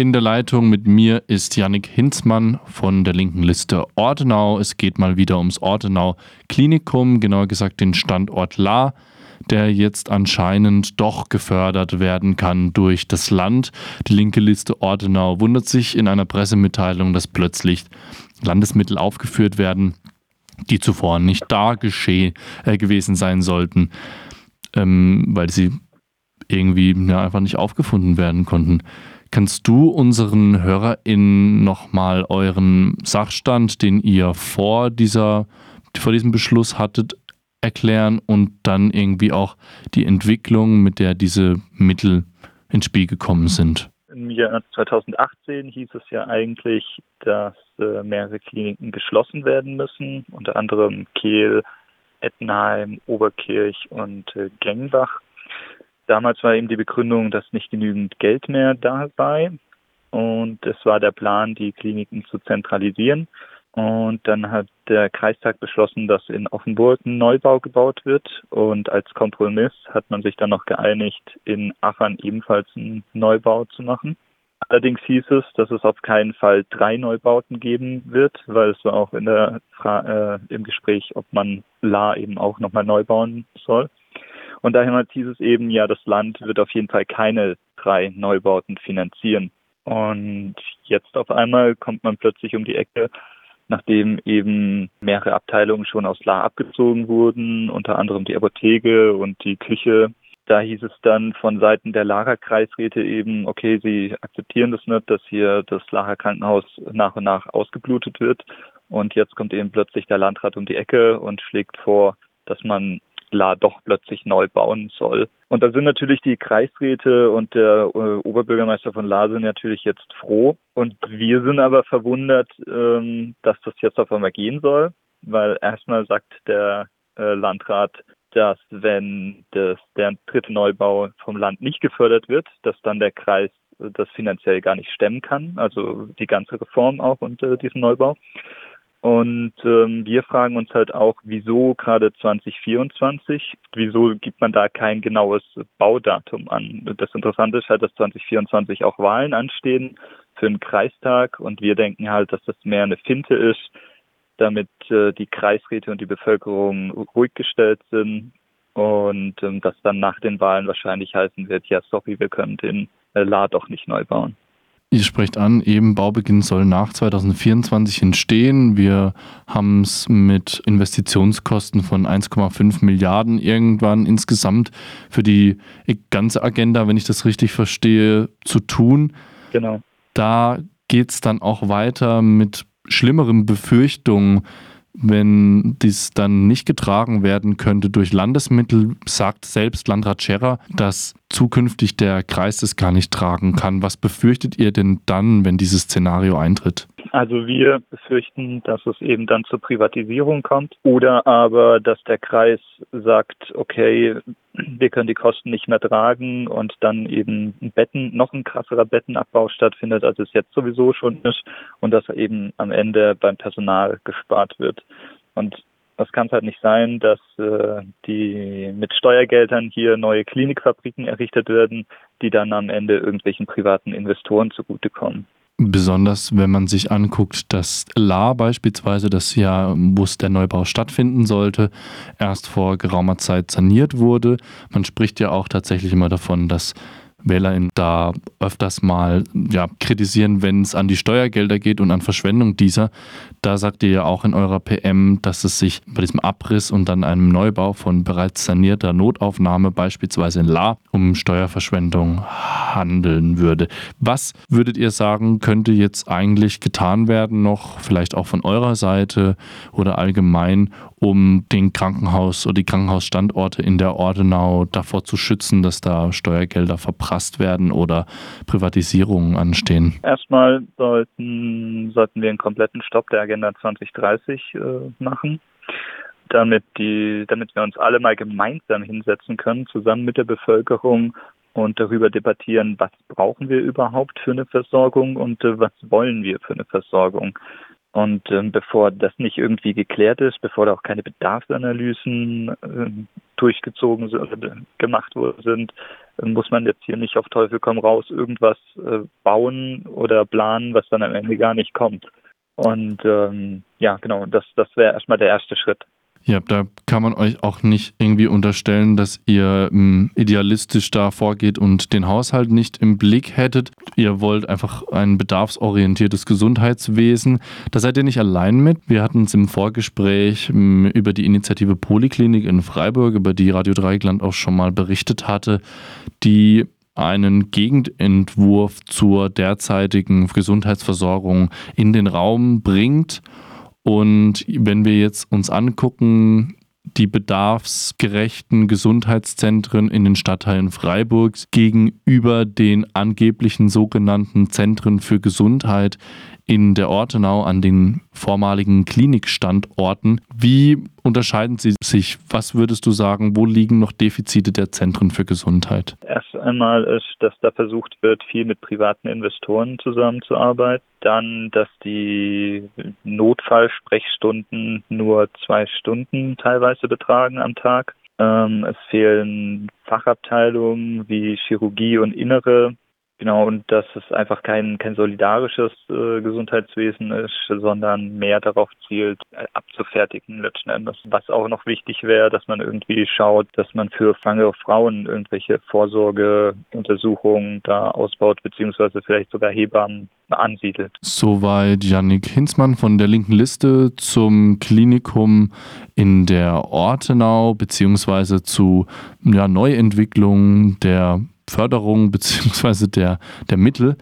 In der Leitung mit mir ist Yannick Hinzmann von der linken Liste Ortenau. Es geht mal wieder ums Ortenau Klinikum, genauer gesagt den Standort La, der jetzt anscheinend doch gefördert werden kann durch das Land. Die linke Liste Ortenau wundert sich in einer Pressemitteilung, dass plötzlich Landesmittel aufgeführt werden, die zuvor nicht da geschehen äh, gewesen sein sollten, ähm, weil sie irgendwie ja, einfach nicht aufgefunden werden konnten. Kannst du unseren HörerInnen nochmal euren Sachstand, den ihr vor, dieser, vor diesem Beschluss hattet, erklären und dann irgendwie auch die Entwicklung, mit der diese Mittel ins Spiel gekommen sind? Im Jahr 2018 hieß es ja eigentlich, dass äh, mehrere Kliniken geschlossen werden müssen, unter anderem Kehl, Ettenheim, Oberkirch und äh, Gengbach. Damals war eben die Begründung, dass nicht genügend Geld mehr da sei. Und es war der Plan, die Kliniken zu zentralisieren. Und dann hat der Kreistag beschlossen, dass in Offenburg ein Neubau gebaut wird. Und als Kompromiss hat man sich dann noch geeinigt, in Aachen ebenfalls einen Neubau zu machen. Allerdings hieß es, dass es auf keinen Fall drei Neubauten geben wird, weil es war auch in der Fra äh, im Gespräch, ob man La eben auch nochmal neu bauen soll. Und daher hieß es eben, ja, das Land wird auf jeden Fall keine drei Neubauten finanzieren. Und jetzt auf einmal kommt man plötzlich um die Ecke, nachdem eben mehrere Abteilungen schon aus La abgezogen wurden, unter anderem die Apotheke und die Küche. Da hieß es dann von Seiten der Lagerkreisräte eben, okay, sie akzeptieren das nicht, dass hier das Lagerkrankenhaus nach und nach ausgeblutet wird. Und jetzt kommt eben plötzlich der Landrat um die Ecke und schlägt vor, dass man La doch plötzlich neu bauen soll. Und da sind natürlich die Kreisräte und der äh, Oberbürgermeister von La sind natürlich jetzt froh. Und wir sind aber verwundert, ähm, dass das jetzt auf einmal gehen soll, weil erstmal sagt der äh, Landrat, dass wenn das, der dritte Neubau vom Land nicht gefördert wird, dass dann der Kreis das finanziell gar nicht stemmen kann, also die ganze Reform auch und äh, diesen Neubau. Und ähm, wir fragen uns halt auch, wieso gerade 2024? Wieso gibt man da kein genaues Baudatum an? Das Interessante ist halt, dass 2024 auch Wahlen anstehen für den Kreistag und wir denken halt, dass das mehr eine Finte ist, damit äh, die Kreisräte und die Bevölkerung ruhig gestellt sind und ähm, das dann nach den Wahlen wahrscheinlich heißen wird, ja sorry, wir können den äh, La doch nicht neu bauen. Ihr sprecht an, eben Baubeginn soll nach 2024 entstehen. Wir haben es mit Investitionskosten von 1,5 Milliarden irgendwann insgesamt für die ganze Agenda, wenn ich das richtig verstehe, zu tun. Genau. Da geht es dann auch weiter mit schlimmeren Befürchtungen wenn dies dann nicht getragen werden könnte durch Landesmittel, sagt selbst Landrat Scherer, dass zukünftig der Kreis es gar nicht tragen kann. Was befürchtet ihr denn dann, wenn dieses Szenario eintritt? Also wir befürchten, dass es eben dann zur Privatisierung kommt oder aber, dass der Kreis sagt, okay, wir können die Kosten nicht mehr tragen und dann eben ein Betten, noch ein krasserer Bettenabbau stattfindet, als es jetzt sowieso schon ist und dass eben am Ende beim Personal gespart wird. Und das kann es halt nicht sein, dass äh, die mit Steuergeldern hier neue Klinikfabriken errichtet werden, die dann am Ende irgendwelchen privaten Investoren zugutekommen. Besonders wenn man sich anguckt, dass La beispielsweise, das Jahr, wo es der Neubau stattfinden sollte, erst vor geraumer Zeit saniert wurde. Man spricht ja auch tatsächlich immer davon, dass WählerInnen da öfters mal ja, kritisieren, wenn es an die Steuergelder geht und an Verschwendung dieser. Da sagt ihr ja auch in eurer PM, dass es sich bei diesem Abriss und dann einem Neubau von bereits sanierter Notaufnahme, beispielsweise in La, um Steuerverschwendung handeln würde. Was würdet ihr sagen, könnte jetzt eigentlich getan werden, noch vielleicht auch von eurer Seite oder allgemein, um den Krankenhaus oder die Krankenhausstandorte in der Ordenau davor zu schützen, dass da Steuergelder verprasst werden oder Privatisierungen anstehen? Erstmal sollten, sollten wir einen kompletten Stopp der Agenda 2030 äh, machen damit die, damit wir uns alle mal gemeinsam hinsetzen können, zusammen mit der Bevölkerung und darüber debattieren, was brauchen wir überhaupt für eine Versorgung und äh, was wollen wir für eine Versorgung. Und ähm, bevor das nicht irgendwie geklärt ist, bevor da auch keine Bedarfsanalysen äh, durchgezogen sind, gemacht sind, muss man jetzt hier nicht auf Teufel komm raus irgendwas äh, bauen oder planen, was dann am Ende gar nicht kommt. Und ähm, ja, genau, das, das wäre erstmal der erste Schritt. Ja, da kann man euch auch nicht irgendwie unterstellen, dass ihr ähm, idealistisch da vorgeht und den Haushalt nicht im Blick hättet. Ihr wollt einfach ein bedarfsorientiertes Gesundheitswesen. Da seid ihr nicht allein mit. Wir hatten es im Vorgespräch ähm, über die Initiative Poliklinik in Freiburg, über die Radio Dreieckland auch schon mal berichtet hatte, die einen Gegendentwurf zur derzeitigen Gesundheitsversorgung in den Raum bringt und wenn wir jetzt uns angucken, die bedarfsgerechten Gesundheitszentren in den Stadtteilen Freiburgs gegenüber den angeblichen sogenannten Zentren für Gesundheit in der Ortenau an den vormaligen Klinikstandorten. Wie unterscheiden sie sich? Was würdest du sagen, wo liegen noch Defizite der Zentren für Gesundheit? Erst einmal ist, dass da versucht wird, viel mit privaten Investoren zusammenzuarbeiten. Dann, dass die Notfallsprechstunden nur zwei Stunden teilweise betragen am Tag. Ähm, es fehlen Fachabteilungen wie Chirurgie und Innere Genau, und dass es einfach kein, kein solidarisches äh, Gesundheitswesen ist, sondern mehr darauf zielt, äh, abzufertigen letzten Endes. Was auch noch wichtig wäre, dass man irgendwie schaut, dass man für schwangere Frauen irgendwelche Vorsorgeuntersuchungen da ausbaut, beziehungsweise vielleicht sogar Hebammen ansiedelt. Soweit Yannick Hinzmann von der linken Liste zum Klinikum in der Ortenau, beziehungsweise zu ja, Neuentwicklungen der Förderung bzw. Der, der Mittel.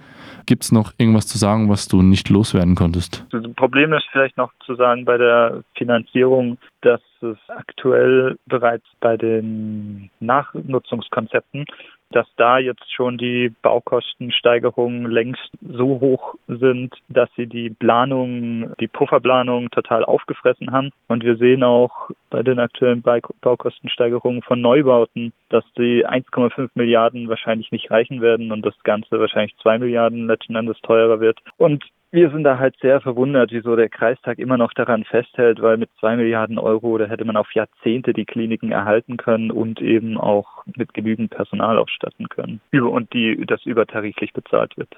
Gibt es noch irgendwas zu sagen, was du nicht loswerden konntest? Das Problem ist vielleicht noch zu sagen bei der Finanzierung, dass es aktuell bereits bei den Nachnutzungskonzepten dass da jetzt schon die Baukostensteigerungen längst so hoch sind, dass sie die Planung, die Pufferplanung total aufgefressen haben. Und wir sehen auch bei den aktuellen Baukostensteigerungen von Neubauten, dass die 1,5 Milliarden wahrscheinlich nicht reichen werden und das Ganze wahrscheinlich 2 Milliarden letzten Endes teurer wird. Und wir sind da halt sehr verwundert, wieso der Kreistag immer noch daran festhält, weil mit zwei Milliarden Euro, da hätte man auf Jahrzehnte die Kliniken erhalten können und eben auch mit genügend Personal ausstatten können. Und die, das übertariflich bezahlt wird.